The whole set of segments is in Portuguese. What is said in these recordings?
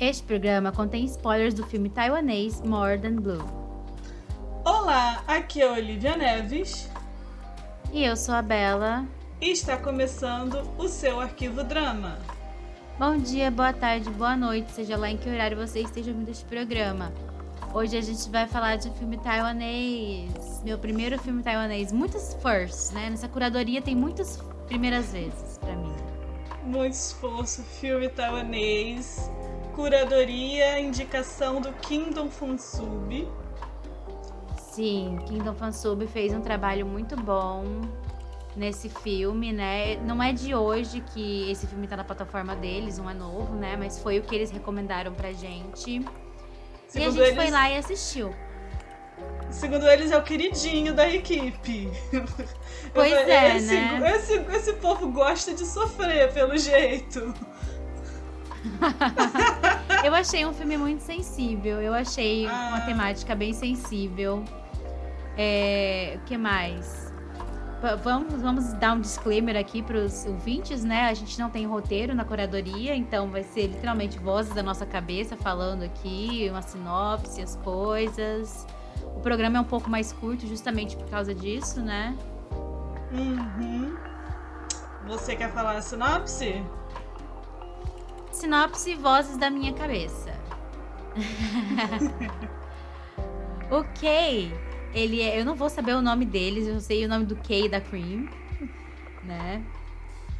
Este programa contém spoilers do filme taiwanês More Than Blue. Olá, aqui é Olivia Neves. E eu sou a Bela. E está começando o seu Arquivo Drama. Bom dia, boa tarde, boa noite, seja lá em que horário você esteja ouvindo este programa. Hoje a gente vai falar de um filme taiwanês. Meu primeiro filme taiwanês. Muitos firsts, né? Nessa curadoria tem muitas primeiras vezes para mim. Muito esforço, filme taiwanês curadoria, indicação do Kingdom Fansub. Sim, Kingdom Fansub fez um trabalho muito bom nesse filme, né? Não é de hoje que esse filme tá na plataforma deles, não é novo, né? Mas foi o que eles recomendaram pra gente. Segundo e a gente eles... foi lá e assistiu. Segundo eles, é o queridinho da equipe. Pois é, esse, né? Esse, esse povo gosta de sofrer, pelo jeito. eu achei um filme muito sensível. Eu achei ah. uma temática bem sensível. É, o que mais? Vamos, vamos dar um disclaimer aqui para os ouvintes, né? A gente não tem roteiro na curadoria, então vai ser literalmente vozes da nossa cabeça falando aqui, uma sinopse, as coisas. O programa é um pouco mais curto justamente por causa disso, né? Uhum. Você quer falar a sinopse? Sinopse Vozes da Minha Cabeça. o Kay, ele é. Eu não vou saber o nome deles, eu sei o nome do Kay e da Cream, né?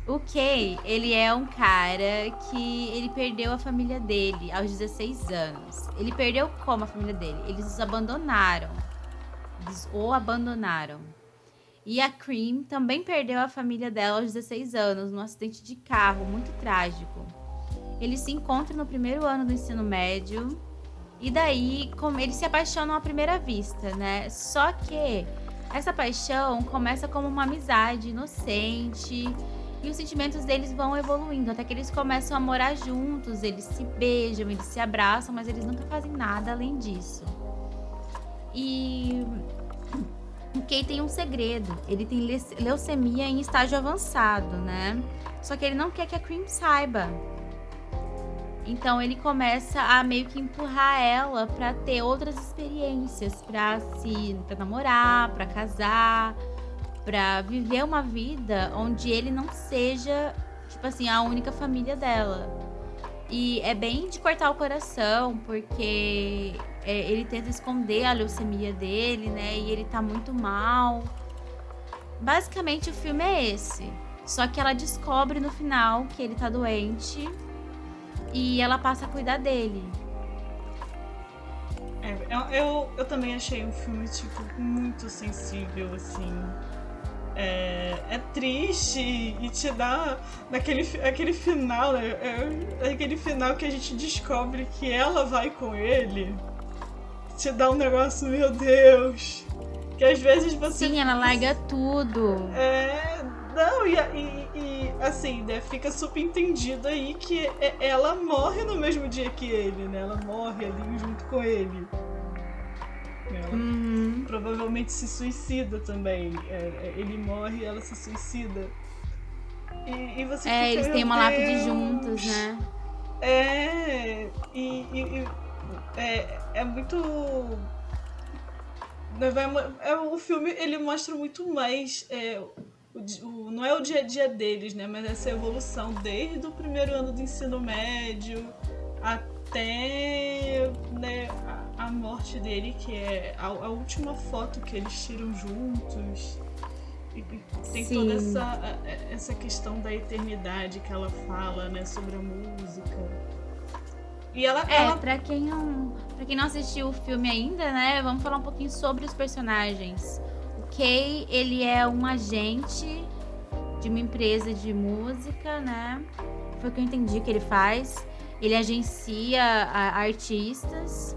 O Kay, ele é um cara que ele perdeu a família dele aos 16 anos. Ele perdeu como a família dele? Eles os abandonaram. Eles o abandonaram. E a Cream também perdeu a família dela aos 16 anos, num acidente de carro muito trágico. Eles se encontram no primeiro ano do ensino médio. E daí, como eles se apaixonam à primeira vista, né? Só que essa paixão começa como uma amizade inocente. E os sentimentos deles vão evoluindo até que eles começam a morar juntos, eles se beijam, eles se abraçam, mas eles nunca fazem nada além disso. E o Kay tem um segredo. Ele tem leucemia em estágio avançado, né? Só que ele não quer que a Cream saiba. Então ele começa a meio que empurrar ela para ter outras experiências, para se pra namorar, para casar, para viver uma vida onde ele não seja, tipo assim, a única família dela. E é bem de cortar o coração, porque é, ele tenta esconder a leucemia dele, né? E ele tá muito mal. Basicamente o filme é esse. Só que ela descobre no final que ele tá doente e ela passa a cuidar dele. É, eu, eu, eu, também achei um filme, tipo, muito sensível, assim. É, é triste e te dá naquele aquele final, né? É, aquele final que a gente descobre que ela vai com ele. Te dá um negócio, meu Deus. Que às vezes você. Sim, ela larga tudo. É, não, e, e, e, assim, né, fica subentendido aí que ela morre no mesmo dia que ele, né? Ela morre ali junto com ele. Ela uhum. provavelmente se suicida também. É, é ele morre e ela se suicida. E, e você É, fica, eles têm uma lápide juntos, né? É, e, e é, é muito né, é, o filme ele mostra muito mais é, o, o, não é o dia a dia deles, né? Mas essa evolução desde o primeiro ano do ensino médio até né, a, a morte dele, que é a, a, última foto que eles tiram juntos. E tem Sim. toda essa, essa questão da eternidade que ela fala, né? Sobre a música. E ela, é, ela... Pra, quem não, pra quem não assistiu o filme ainda, né? Vamos falar um pouquinho sobre os personagens. Kay, ele é um agente de uma empresa de música, né? Foi o que eu entendi que ele faz. Ele agencia artistas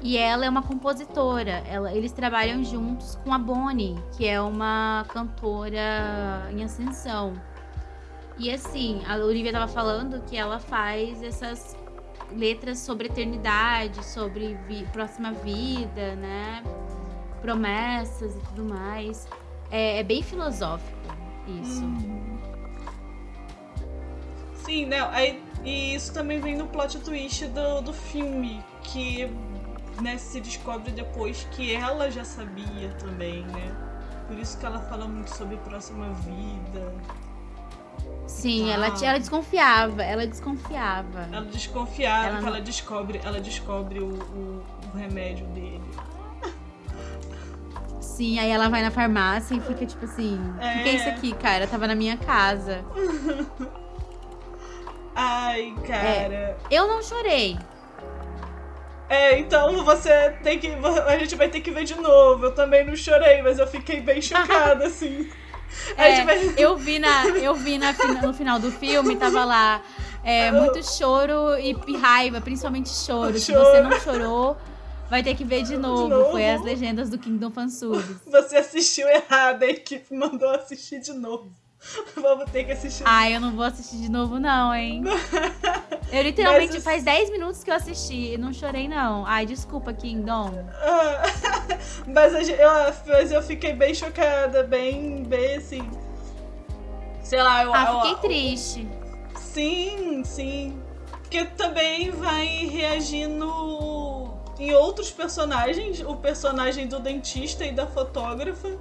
e ela é uma compositora. Ela, eles trabalham juntos com a Bonnie, que é uma cantora em ascensão. E assim, a Olivia tava falando que ela faz essas letras sobre eternidade, sobre vi próxima vida, né? Promessas e tudo mais. É, é bem filosófico isso. Sim, não, aí E isso também vem no plot twist do, do filme, que né, se descobre depois que ela já sabia também, né? Por isso que ela fala muito sobre próxima vida. Sim, ela, ela desconfiava, ela desconfiava. Ela desconfiava ela não... ela descobre, ela descobre o, o, o remédio dele. Sim, aí ela vai na farmácia e fica tipo assim: o é... que, que é isso aqui, cara? Tava na minha casa. Ai, cara. É, eu não chorei. É, então você tem que. A gente vai ter que ver de novo. Eu também não chorei, mas eu fiquei bem chocada, assim. É, vai... eu vi, na, eu vi na, no final do filme, tava lá. É, muito choro e, e raiva, principalmente choro. choro. Se você não chorou, vai ter que ver de novo. de novo. Foi as legendas do Kingdom Fansubs. Você assistiu errado, a equipe mandou assistir de novo. Vamos ter que assistir. Ah, eu não vou assistir de novo, não, hein? eu literalmente Mas, faz 10 minutos que eu assisti e não chorei, não. Ai, desculpa, Kingdom. Mas eu, mas eu fiquei bem chocada, bem, bem assim. Sei lá, eu. Ah, fiquei eu, triste. Sim, sim. Porque também vai reagindo em outros personagens. O personagem do dentista e da fotógrafa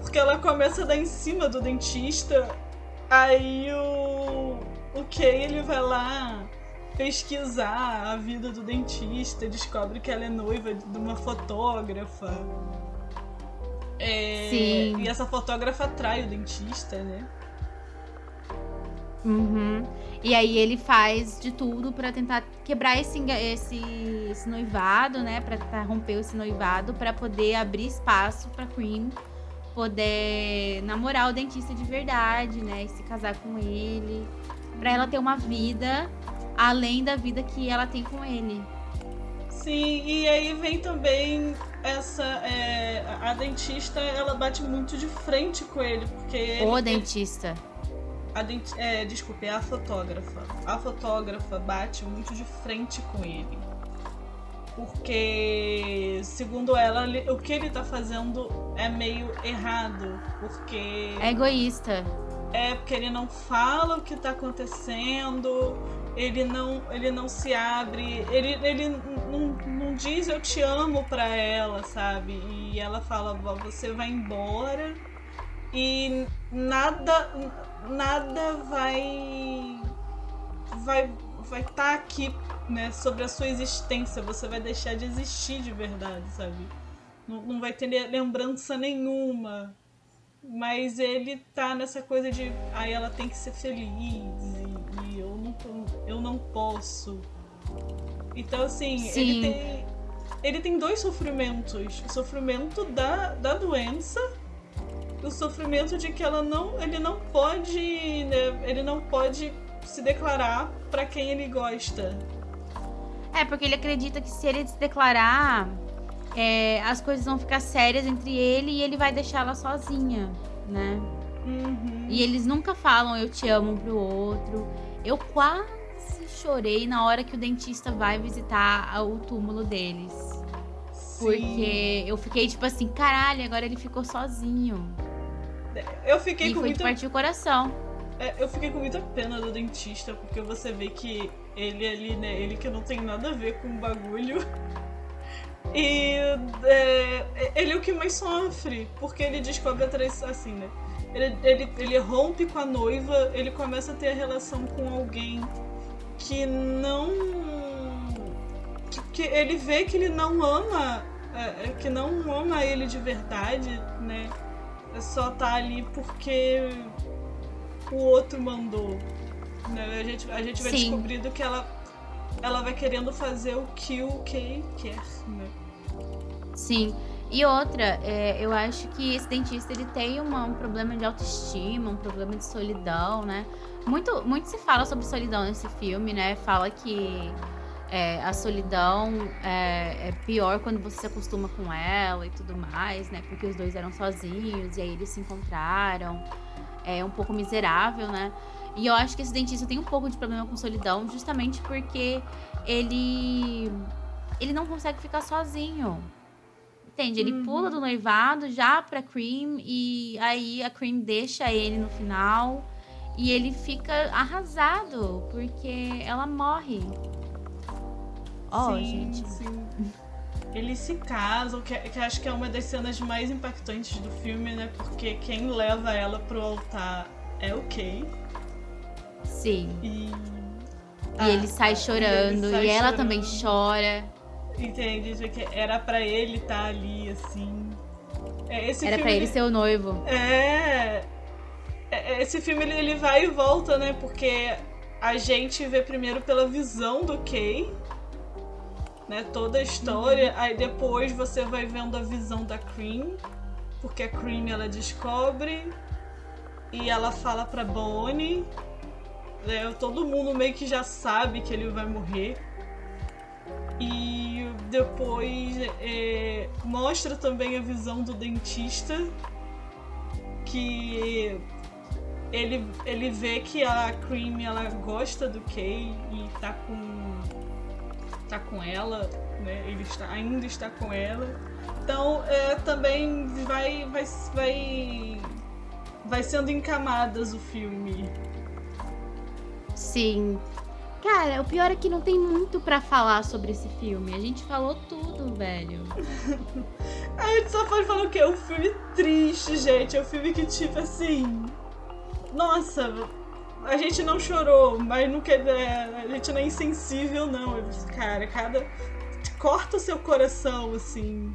porque ela começa a dar em cima do dentista. Aí o. O Kay ele vai lá pesquisar a vida do dentista, descobre que ela é noiva de uma fotógrafa. É, Sim. E essa fotógrafa atrai o dentista, né? Uhum. E aí ele faz de tudo para tentar quebrar esse, esse, esse noivado, né? Pra romper esse noivado, para poder abrir espaço pra Cream poder namorar o dentista de verdade, né? E se casar com ele. Pra ela ter uma vida além da vida que ela tem com ele. Sim, e aí vem também essa. É, a dentista, ela bate muito de frente com ele, porque. O dentista. A é, desculpe, é a fotógrafa. A fotógrafa bate muito de frente com ele. Porque, segundo ela, o que ele tá fazendo é meio errado. Porque. É egoísta. É, porque ele não fala o que tá acontecendo, ele não, ele não se abre, ele, ele não, não diz eu te amo pra ela, sabe? E ela fala, você vai embora e nada, nada vai. vai vai estar tá aqui, né, sobre a sua existência. Você vai deixar de existir de verdade, sabe? Não, não vai ter lembrança nenhuma. Mas ele tá nessa coisa de. Aí ah, ela tem que ser feliz e, e eu, não, eu não posso. Então, assim, Sim. ele tem. Ele tem dois sofrimentos. O sofrimento da, da doença o sofrimento de que ela não ele não pode né, ele não pode se declarar para quem ele gosta. É, porque ele acredita que se ele se declarar, é, as coisas vão ficar sérias entre ele e ele vai deixar ela sozinha, né? Uhum. E eles nunca falam eu te amo um pro outro. Eu quase chorei na hora que o dentista vai visitar o túmulo deles. Sim. Porque eu fiquei tipo assim, caralho, agora ele ficou sozinho. Eu fiquei e com foi muita... partir o coração. É, eu fiquei com muita pena do dentista, porque você vê que ele ali, né? Ele que não tem nada a ver com o bagulho. E é, ele é o que mais sofre, porque ele descobre a traição, assim, né? Ele, ele, ele rompe com a noiva, ele começa a ter a relação com alguém que não. que, que ele vê que ele não ama, é, é que não ama ele de verdade, né? É só tá ali porque o outro mandou. Né? A, gente, a gente vai Sim. descobrindo que ela, ela vai querendo fazer o que o Kay quer, né? Sim. E outra, é, eu acho que esse dentista ele tem uma, um problema de autoestima, um problema de solidão, né? Muito, muito se fala sobre solidão nesse filme, né? Fala que é, a solidão é, é, pior quando você se acostuma com ela e tudo mais, né? Porque os dois eram sozinhos e aí eles se encontraram é um pouco miserável, né? E eu acho que esse dentista tem um pouco de problema com solidão, justamente porque ele ele não consegue ficar sozinho. Entende? Ele uhum. pula do noivado já pra Cream e aí a Cream deixa ele no final E ele fica arrasado porque ela morre. Ó, oh, gente. Sim. Eles se casam, que, que acho que é uma das cenas mais impactantes do filme, né? Porque quem leva ela pro altar é o Kay. Sim. E, ah, ele sai chorando, e, sai e ela chorando. também chora. Entende? Que era para ele estar tá ali, assim. É, esse era filme, pra ele ser o noivo. É. é esse filme ele, ele vai e volta, né? Porque a gente vê primeiro pela visão do Kay né? Toda a história. Aí depois você vai vendo a visão da Cream, porque a Cream ela descobre e ela fala pra Bonnie. Né? Todo mundo meio que já sabe que ele vai morrer. E depois é, mostra também a visão do dentista que ele, ele vê que a Cream ela gosta do Kay e tá com está com ela, né? Ele está, ainda está com ela. Então é, também vai, vai, vai, vai sendo em camadas o filme. Sim. Cara, o pior é que não tem muito para falar sobre esse filme. A gente falou tudo, velho. a gente só pode falar o quê? É um filme triste, gente. É um filme que, tipo assim. Nossa, a gente não chorou, mas não quer, a gente não é insensível, não. Cara, cada. corta o seu coração, assim.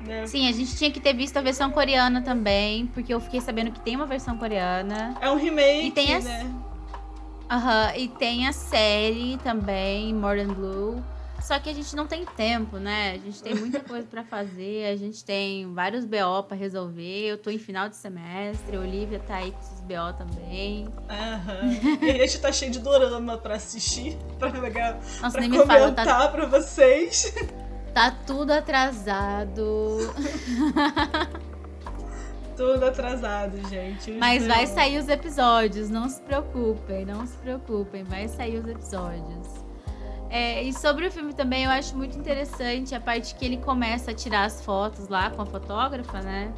Né? Sim, a gente tinha que ter visto a versão coreana também, porque eu fiquei sabendo que tem uma versão coreana. É um remake, e tem a... né? Aham, uhum, e tem a série também, More Than Blue. Só que a gente não tem tempo, né? A gente tem muita coisa para fazer, a gente tem vários BO para resolver. Eu tô em final de semestre, a Olivia tá aí com esses BO também. Aham. E a gente tá cheio de dorama para assistir, para pegar, Nossa, pra nem me fala, tá... pra vocês. Tá tudo atrasado. tudo atrasado, gente. Mas vai sair os episódios, não se preocupem, não se preocupem, vai sair os episódios. É, e sobre o filme também, eu acho muito interessante a parte que ele começa a tirar as fotos lá com a fotógrafa, né?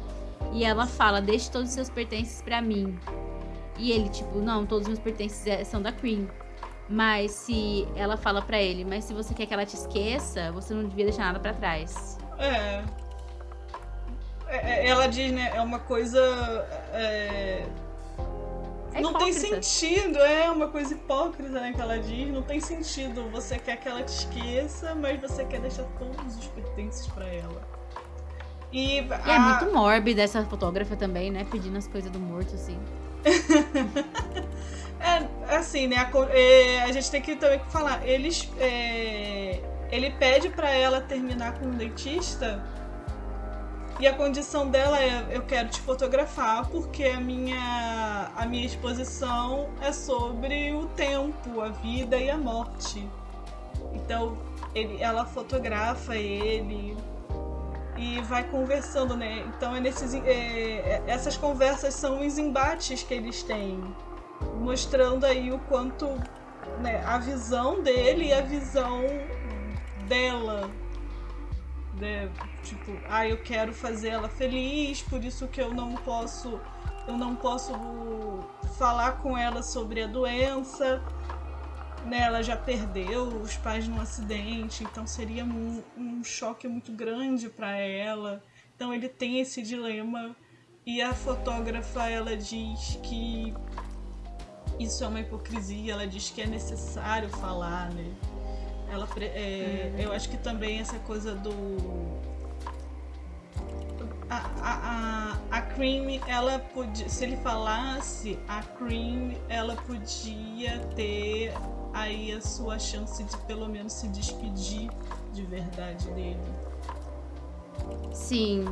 E ela fala: Deixe todos os seus pertences para mim. E ele, tipo, não, todos os meus pertences é, são da Cream. Mas se ela fala para ele, mas se você quer que ela te esqueça, você não devia deixar nada para trás. É. é. é ela diz, né? É uma coisa. É é não tem sentido, é uma coisa hipócrita, né, que ela diz. Não tem sentido. Você quer que ela te esqueça, mas você quer deixar todos os pertences para ela. E, e a... é muito mórbida essa fotógrafa também, né? Pedindo as coisas do morto, assim. é, assim, né? A, é, a, gente tem que também falar. Eles, é, ele pede para ela terminar com o dentista e a condição dela é: eu quero te fotografar porque a minha, a minha exposição é sobre o tempo, a vida e a morte. Então ele, ela fotografa ele e vai conversando, né? Então é nesses, é, é, essas conversas são os embates que eles têm, mostrando aí o quanto né, a visão dele e a visão dela né? Tipo, ah, eu quero fazer ela feliz, por isso que eu não posso eu não posso falar com ela sobre a doença. Né, ela já perdeu os pais num acidente, então seria um, um choque muito grande para ela. Então ele tem esse dilema e a fotógrafa ela diz que isso é uma hipocrisia, ela diz que é necessário falar, né? Ela, é, uhum. Eu acho que também essa coisa do. A, a, a, a Cream, ela podia. Se ele falasse, a Cream, ela podia ter aí a sua chance de pelo menos se despedir de verdade dele. Sim.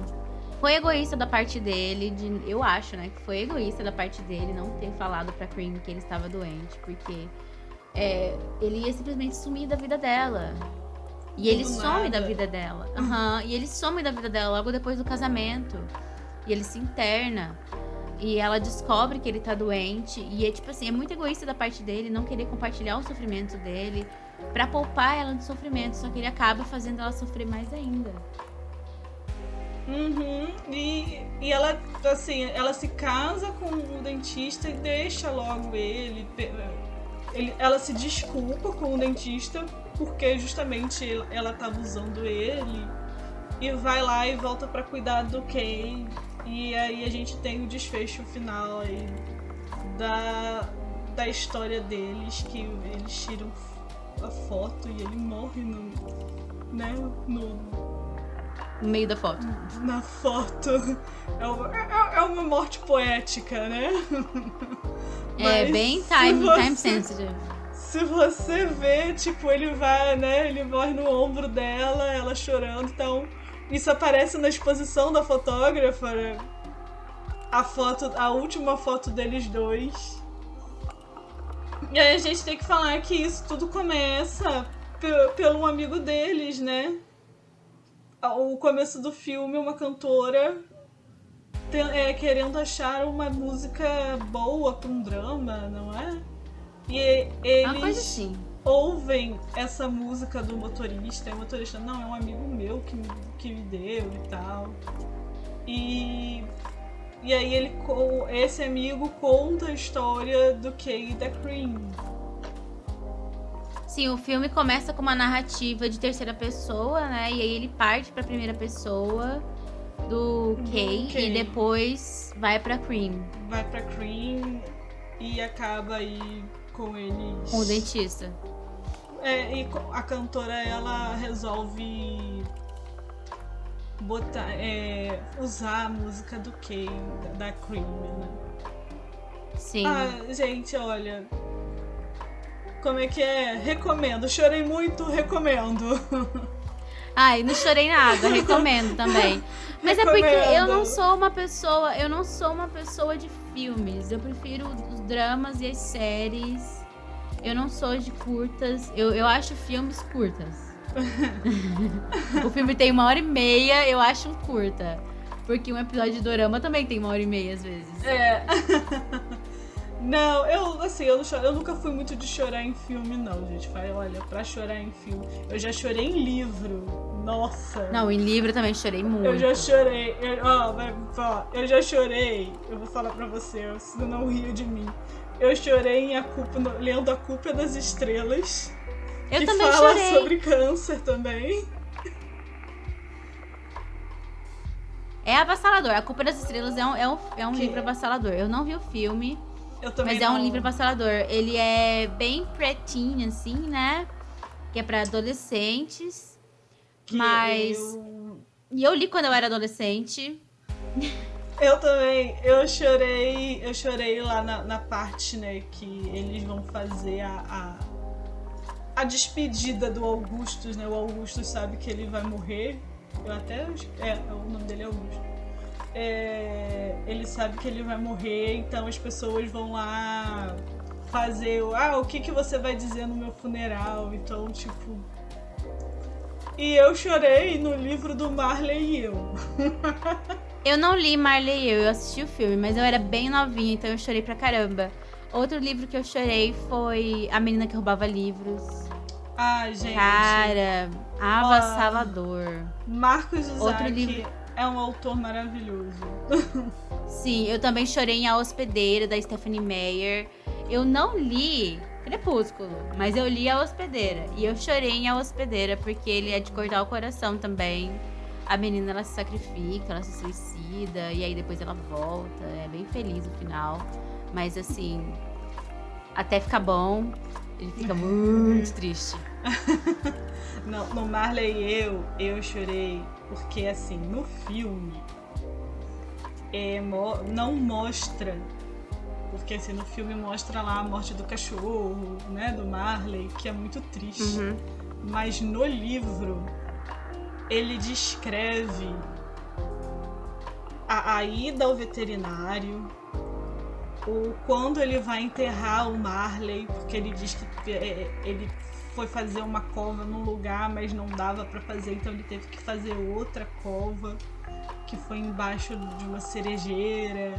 Foi egoísta da parte dele, de, eu acho, né? Que foi egoísta da parte dele não ter falado pra Cream que ele estava doente, porque é, ele ia simplesmente sumir da vida dela. E ele some da vida dela. Uhum. E ele some da vida dela logo depois do casamento. E ele se interna. E ela descobre que ele tá doente. E é tipo assim, é muito egoísta da parte dele não querer compartilhar o sofrimento dele para poupar ela do sofrimento. Só que ele acaba fazendo ela sofrer mais ainda. Uhum. E, e ela, assim, ela se casa com o dentista e deixa logo ele. Ele ela se desculpa com o dentista porque justamente ela estava usando ele. E vai lá e volta para cuidar do Kay. E aí a gente tem o desfecho final aí da, da história deles, que eles tiram a foto e ele morre no. né? No, no meio da foto. Na foto. É é, é uma morte poética, né? é bem time, você, time sensitive. Se você vê, tipo, ele vai, né? Ele morre no ombro dela, ela chorando. Então, isso aparece na exposição da fotógrafa. Né? A foto, a última foto deles dois. E aí a gente tem que falar que isso tudo começa pelo um amigo deles, né? O começo do filme, uma cantora é, querendo achar uma música boa para um drama, não é? E eles assim. ouvem essa música do motorista, e o motorista, não, é um amigo meu que me, que me deu e tal. E e aí ele esse amigo conta a história do Kay e da Cream. Sim, o filme começa com uma narrativa de terceira pessoa, né? E aí ele parte para primeira pessoa do Kay, e depois vai para Cream. Vai para Cream e acaba aí com eles. Com o dentista. É, e a cantora ela resolve botar, é, usar a música do Kay, da, da Cream, né? Sim. Ah, gente, olha. Como é que é? Recomendo. Chorei muito, recomendo. Ai, não chorei nada, recomendo também. Mas é porque eu não sou uma pessoa, eu não sou uma pessoa de filmes. Eu prefiro os dramas e as séries. Eu não sou de curtas. Eu, eu acho filmes curtas. o filme tem uma hora e meia, eu acho um curta. Porque um episódio de dorama também tem uma hora e meia, às vezes. É. Não, eu assim, eu, eu, nunca fui muito de chorar em filme, não, gente. Falei, olha, pra chorar em filme. Eu já chorei em livro. Nossa. Não, em livro também chorei muito. Eu já chorei. Eu, ó, ó, eu já chorei. Eu vou falar pra você, você não ria de mim. Eu chorei em a culpa, lendo A Culpa das Estrelas. Eu que também fala chorei. sobre câncer também. É avassalador. A Culpa das Estrelas é um, é um, é um livro avassalador. Eu não vi o filme. Eu também mas é não. um livro avassalador. Ele é bem pretinho, assim, né? Que é pra adolescentes. Que mas. Eu... E eu li quando eu era adolescente. Eu também. Eu chorei. Eu chorei lá na, na parte, né, que eles vão fazer a, a a despedida do Augustus, né? O Augustus sabe que ele vai morrer. Eu até. É, o nome dele é Augusto. É, ele sabe que ele vai morrer, então as pessoas vão lá fazer. Ah, o que, que você vai dizer no meu funeral? Então, tipo. E eu chorei no livro do Marley e eu. eu não li Marley e eu, eu assisti o filme, mas eu era bem novinha, então eu chorei pra caramba. Outro livro que eu chorei foi A Menina que Roubava Livros. Ah, gente. Cara, avassalador. Marcos Outro livro é um autor maravilhoso. Sim, eu também chorei em A Hospedeira, da Stephanie Meyer. Eu não li Crepúsculo, mas eu li A Hospedeira. E eu chorei em A Hospedeira, porque ele é de cortar o coração também. A menina, ela se sacrifica, ela se suicida, e aí depois ela volta. É bem feliz o final. Mas assim, até ficar bom, ele fica muito triste. Não, no Marley eu, eu chorei porque assim, no filme é, não mostra porque assim, no filme mostra lá a morte do cachorro, né, do Marley, que é muito triste. Uhum. Mas no livro ele descreve a, a ida ao veterinário, o quando ele vai enterrar o Marley, porque ele diz que é, é, ele foi fazer uma cova num lugar, mas não dava para fazer, então ele teve que fazer outra cova que foi embaixo de uma cerejeira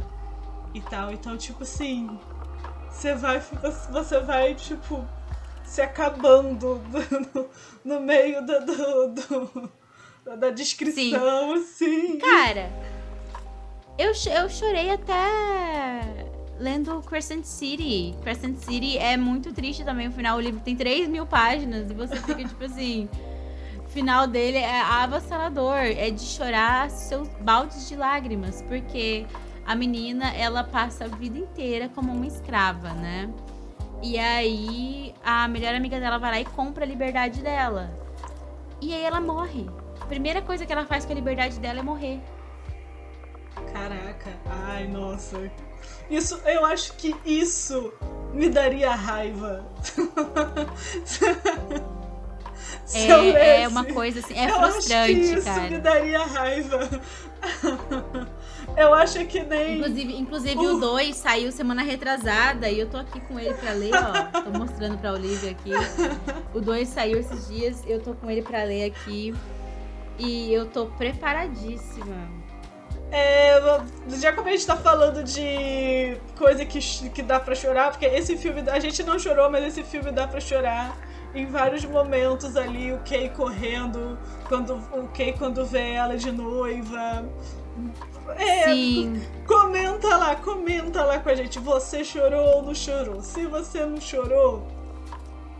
e tal. Então, tipo assim, você vai você vai tipo se acabando no, no meio do, do, do da descrição, sim. sim. Cara, eu, eu chorei até lendo Crescent City. Crescent City é muito triste também. O final, o livro tem 3 mil páginas e você fica tipo assim. O final dele é avassalador. É de chorar seus baldes de lágrimas. Porque a menina, ela passa a vida inteira como uma escrava, né? E aí a melhor amiga dela vai lá e compra a liberdade dela. E aí ela morre. A primeira coisa que ela faz com a liberdade dela é morrer. Caraca, ai nossa. Isso, eu acho que isso me daria raiva. é, é uma coisa assim, é eu frustrante, acho que isso cara. me daria raiva. Eu acho que nem. Inclusive, inclusive uh. o 2 saiu semana retrasada e eu tô aqui com ele pra ler, ó. Tô mostrando pra Olivia aqui. O 2 saiu esses dias, eu tô com ele pra ler aqui. E eu tô preparadíssima. É, já como a gente tá falando de coisa que, que dá pra chorar, porque esse filme, a gente não chorou, mas esse filme dá pra chorar em vários momentos ali, o Kay correndo, quando o Kay quando vê ela de noiva, é, Sim. Comenta lá, comenta lá com a gente. Você chorou ou não chorou? Se você não chorou,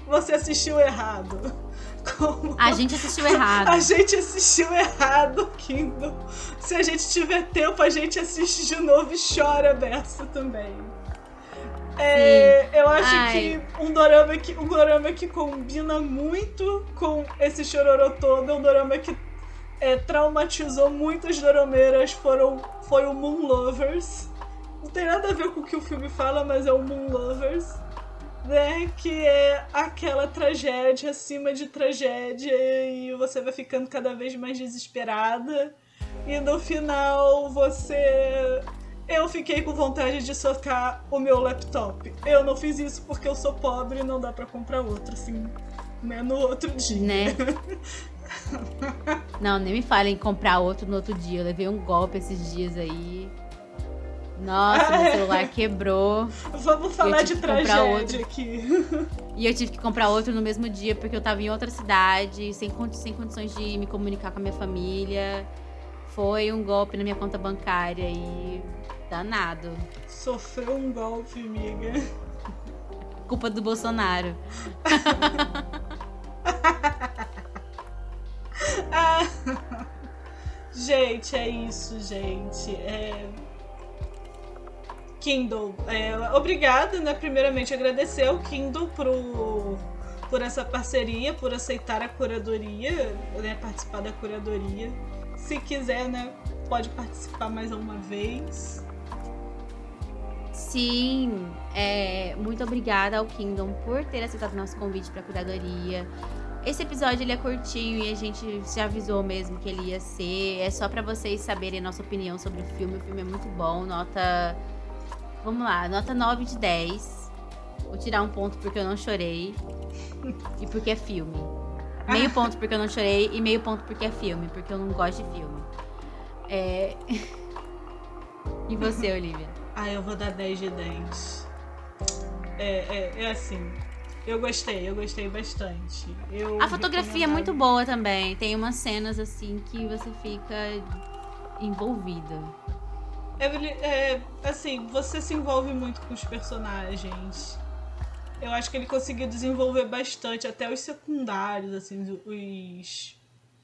você assistiu errado. Como... A gente assistiu errado. A gente assistiu errado, Kindle. Se a gente tiver tempo, a gente assiste de novo e chora dessa também. É, eu acho Ai. que um dorama que um dorama que combina muito com esse chororô todo é um dorama que é, traumatizou muitas doromeiras foram, foi o Moon Lovers. Não tem nada a ver com o que o filme fala, mas é o Moon Lovers. Né, que é aquela tragédia acima de tragédia e você vai ficando cada vez mais desesperada. E no final você. Eu fiquei com vontade de socar o meu laptop. Eu não fiz isso porque eu sou pobre e não dá para comprar outro, assim, né? No outro dia. Né? Não, nem me falem em comprar outro no outro dia. Eu levei um golpe esses dias aí. Nossa, meu celular quebrou. Vamos falar de tragédia aqui. E eu tive que comprar outro no mesmo dia porque eu tava em outra cidade, sem, sem condições de me comunicar com a minha família. Foi um golpe na minha conta bancária e danado. Sofreu um golpe, amiga. Culpa do Bolsonaro. Ah, gente, é isso, gente. É... Kindle, é, obrigada, né? Primeiramente, agradecer ao Kindle pro, por essa parceria, por aceitar a curadoria, né? Participar da curadoria. Se quiser, né? Pode participar mais uma vez. Sim, é, muito obrigada ao Kingdom por ter aceitado nosso convite para a curadoria. Esse episódio ele é curtinho e a gente já avisou mesmo que ele ia ser. É só para vocês saberem a nossa opinião sobre o filme. O filme é muito bom, nota. Vamos lá, nota 9 de 10. Vou tirar um ponto porque eu não chorei. e porque é filme. Meio ponto porque eu não chorei e meio ponto porque é filme, porque eu não gosto de filme. É. e você, Olivia? Ah, eu vou dar 10 de 10. É, é, é assim. Eu gostei, eu gostei bastante. Eu a fotografia é muito boa também. Tem umas cenas assim que você fica envolvida. É, é, assim, você se envolve muito com os personagens. Eu acho que ele conseguiu desenvolver bastante, até os secundários, assim, os.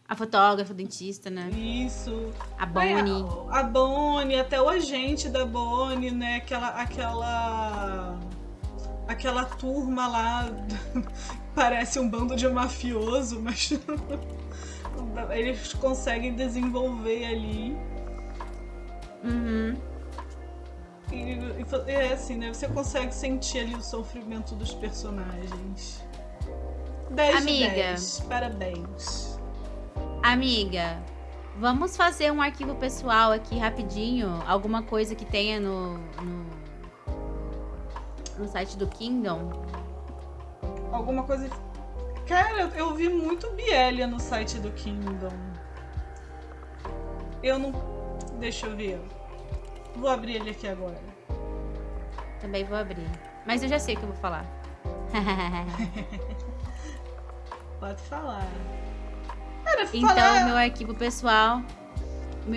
A fotógrafa, o dentista, né? Isso. A Bonnie. a, a Bonnie, até o agente da Bonnie, né? Aquela. aquela aquela turma lá parece um bando de mafioso, mas eles conseguem desenvolver ali. Uhum. E, é assim, né? Você consegue sentir ali o sofrimento dos personagens. 10 Amiga, de 10. Parabéns. Amiga, vamos fazer um arquivo pessoal aqui rapidinho. Alguma coisa que tenha no, no no site do Kingdom? Alguma coisa. Cara, eu vi muito Bielia no site do Kingdom. Eu não. Deixa eu ver. Vou abrir ele aqui agora. Também vou abrir. Mas eu já sei o que eu vou falar. Pode falar. Então, fala... meu arquivo pessoal.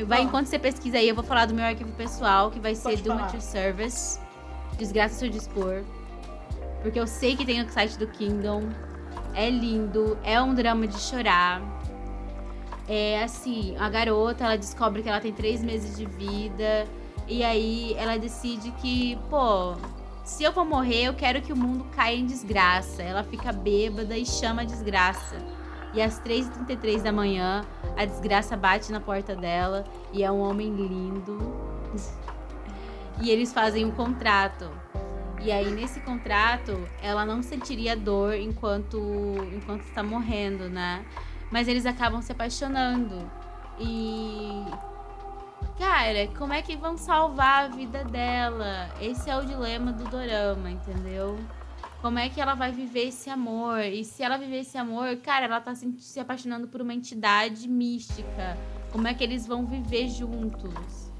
Vai, Ah. enquanto você pesquisa aí, eu vou falar do meu arquivo pessoal, que vai ser Do falar. It Your Service. Desgraça seu dispor. Porque eu sei que tem no site do Kingdom. É lindo, é um drama de chorar. É assim, a garota, ela descobre que ela tem três meses de vida. E aí ela decide que, pô, se eu vou morrer, eu quero que o mundo caia em desgraça. Ela fica bêbada e chama a desgraça. E às 3h33 da manhã, a desgraça bate na porta dela e é um homem lindo. e eles fazem um contrato. E aí, nesse contrato, ela não sentiria dor enquanto, enquanto está morrendo, né? Mas eles acabam se apaixonando. E. Cara, como é que vão salvar a vida dela? Esse é o dilema do dorama, entendeu? Como é que ela vai viver esse amor? E se ela viver esse amor, cara, ela tá se, se apaixonando por uma entidade mística. Como é que eles vão viver juntos?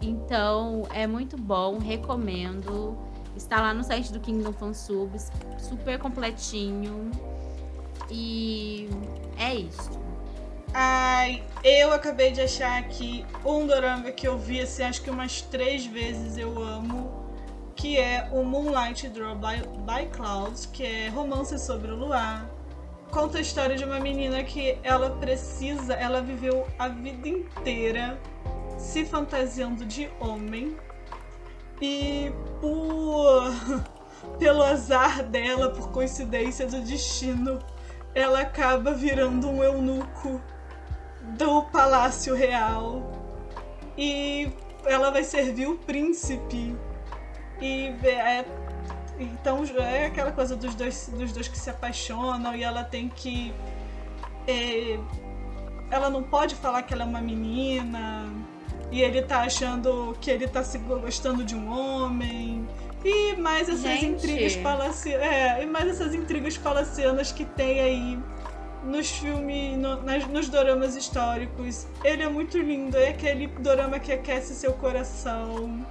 Então, é muito bom, recomendo. Está lá no site do Kingdom Fansubs, super completinho. E é isso. Ai, eu acabei de achar aqui um dorama que eu vi, assim, acho que umas três vezes eu amo, que é o Moonlight Draw by, by Clouds, que é romance sobre o luar. Conta a história de uma menina que ela precisa, ela viveu a vida inteira se fantasiando de homem e por pelo azar dela, por coincidência do destino, ela acaba virando um eunuco do Palácio Real. E ela vai servir o príncipe. E é, então é aquela coisa dos dois, dos dois que se apaixonam e ela tem que é, ela não pode falar que ela é uma menina. E ele tá achando que ele tá se gostando de um homem e mais essas Gente. intrigas palacianas é, e mais essas intrigas palacianas que tem aí nos filmes, no- nas- nos doramas históricos. Ele é muito lindo, é aquele dorama que aquece seu coração.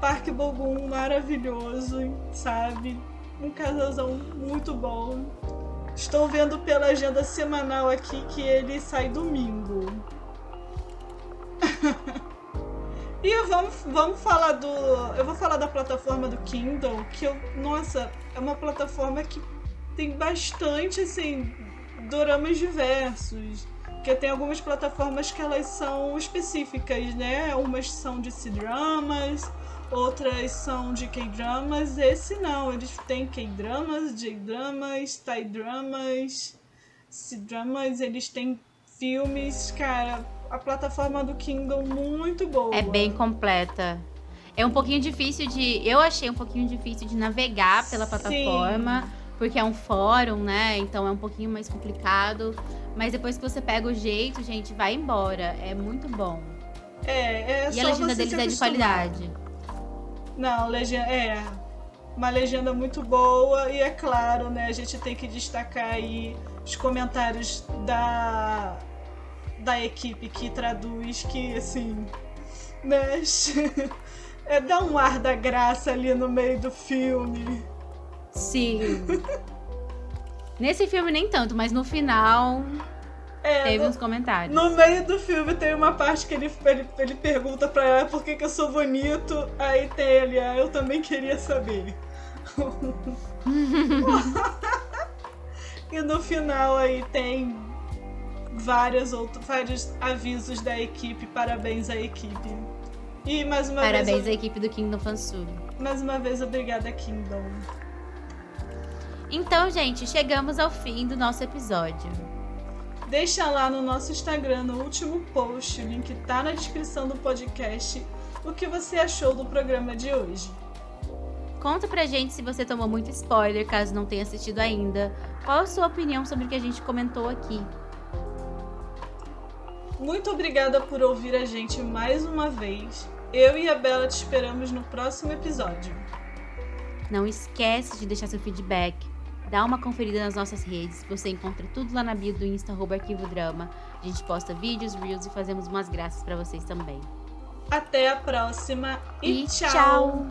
Parque Bogum maravilhoso, sabe? Um casalzão muito bom. Estou vendo pela agenda semanal aqui que ele sai domingo. E vamos, vamos falar do. Eu vou falar da plataforma do Kindle, que eu. Nossa, é uma plataforma que tem bastante, assim, doramas diversos. Porque tem algumas plataformas que elas são específicas, né? Umas são de C-dramas, outras são de K-dramas. Esse não, eles têm K-dramas, J-dramas, Thai-dramas, C-dramas, eles têm filmes, cara. A plataforma do Kindle muito boa. É bem completa. É um pouquinho difícil de. Eu achei um pouquinho difícil de navegar pela Sim. plataforma, porque é um fórum, né? Então é um pouquinho mais complicado. Mas depois que você pega o jeito, gente, vai embora. É muito bom. É, é e só a legenda deles é de qualidade. Não, legenda é uma legenda muito boa e é claro, né? A gente tem que destacar aí os comentários da da equipe que traduz que assim, né? É, dá um ar da graça ali no meio do filme. Sim. Nesse filme nem tanto, mas no final É, teve no, uns comentários. no meio do filme tem uma parte que ele, ele, ele pergunta pra ela por que, que eu sou bonito. Aí tem ele, ah, eu também queria saber. e no final aí tem vários outros vários avisos da equipe, parabéns à equipe. E mais uma Parabéns vez, à equipe do Kingdom Fansub. mais uma vez obrigada Kingdom. Então, gente, chegamos ao fim do nosso episódio. Deixa lá no nosso Instagram, no último post, o link tá na descrição do podcast, o que você achou do programa de hoje. Conta pra gente se você tomou muito spoiler, caso não tenha assistido ainda. Qual a sua opinião sobre o que a gente comentou aqui? Muito obrigada por ouvir a gente mais uma vez. Eu e a Bela te esperamos no próximo episódio. Não esquece de deixar seu feedback. Dá uma conferida nas nossas redes. Você encontra tudo lá na bio do Insta, Arquivo Drama. A gente posta vídeos, reels e fazemos umas graças pra vocês também. Até a próxima e, tchau.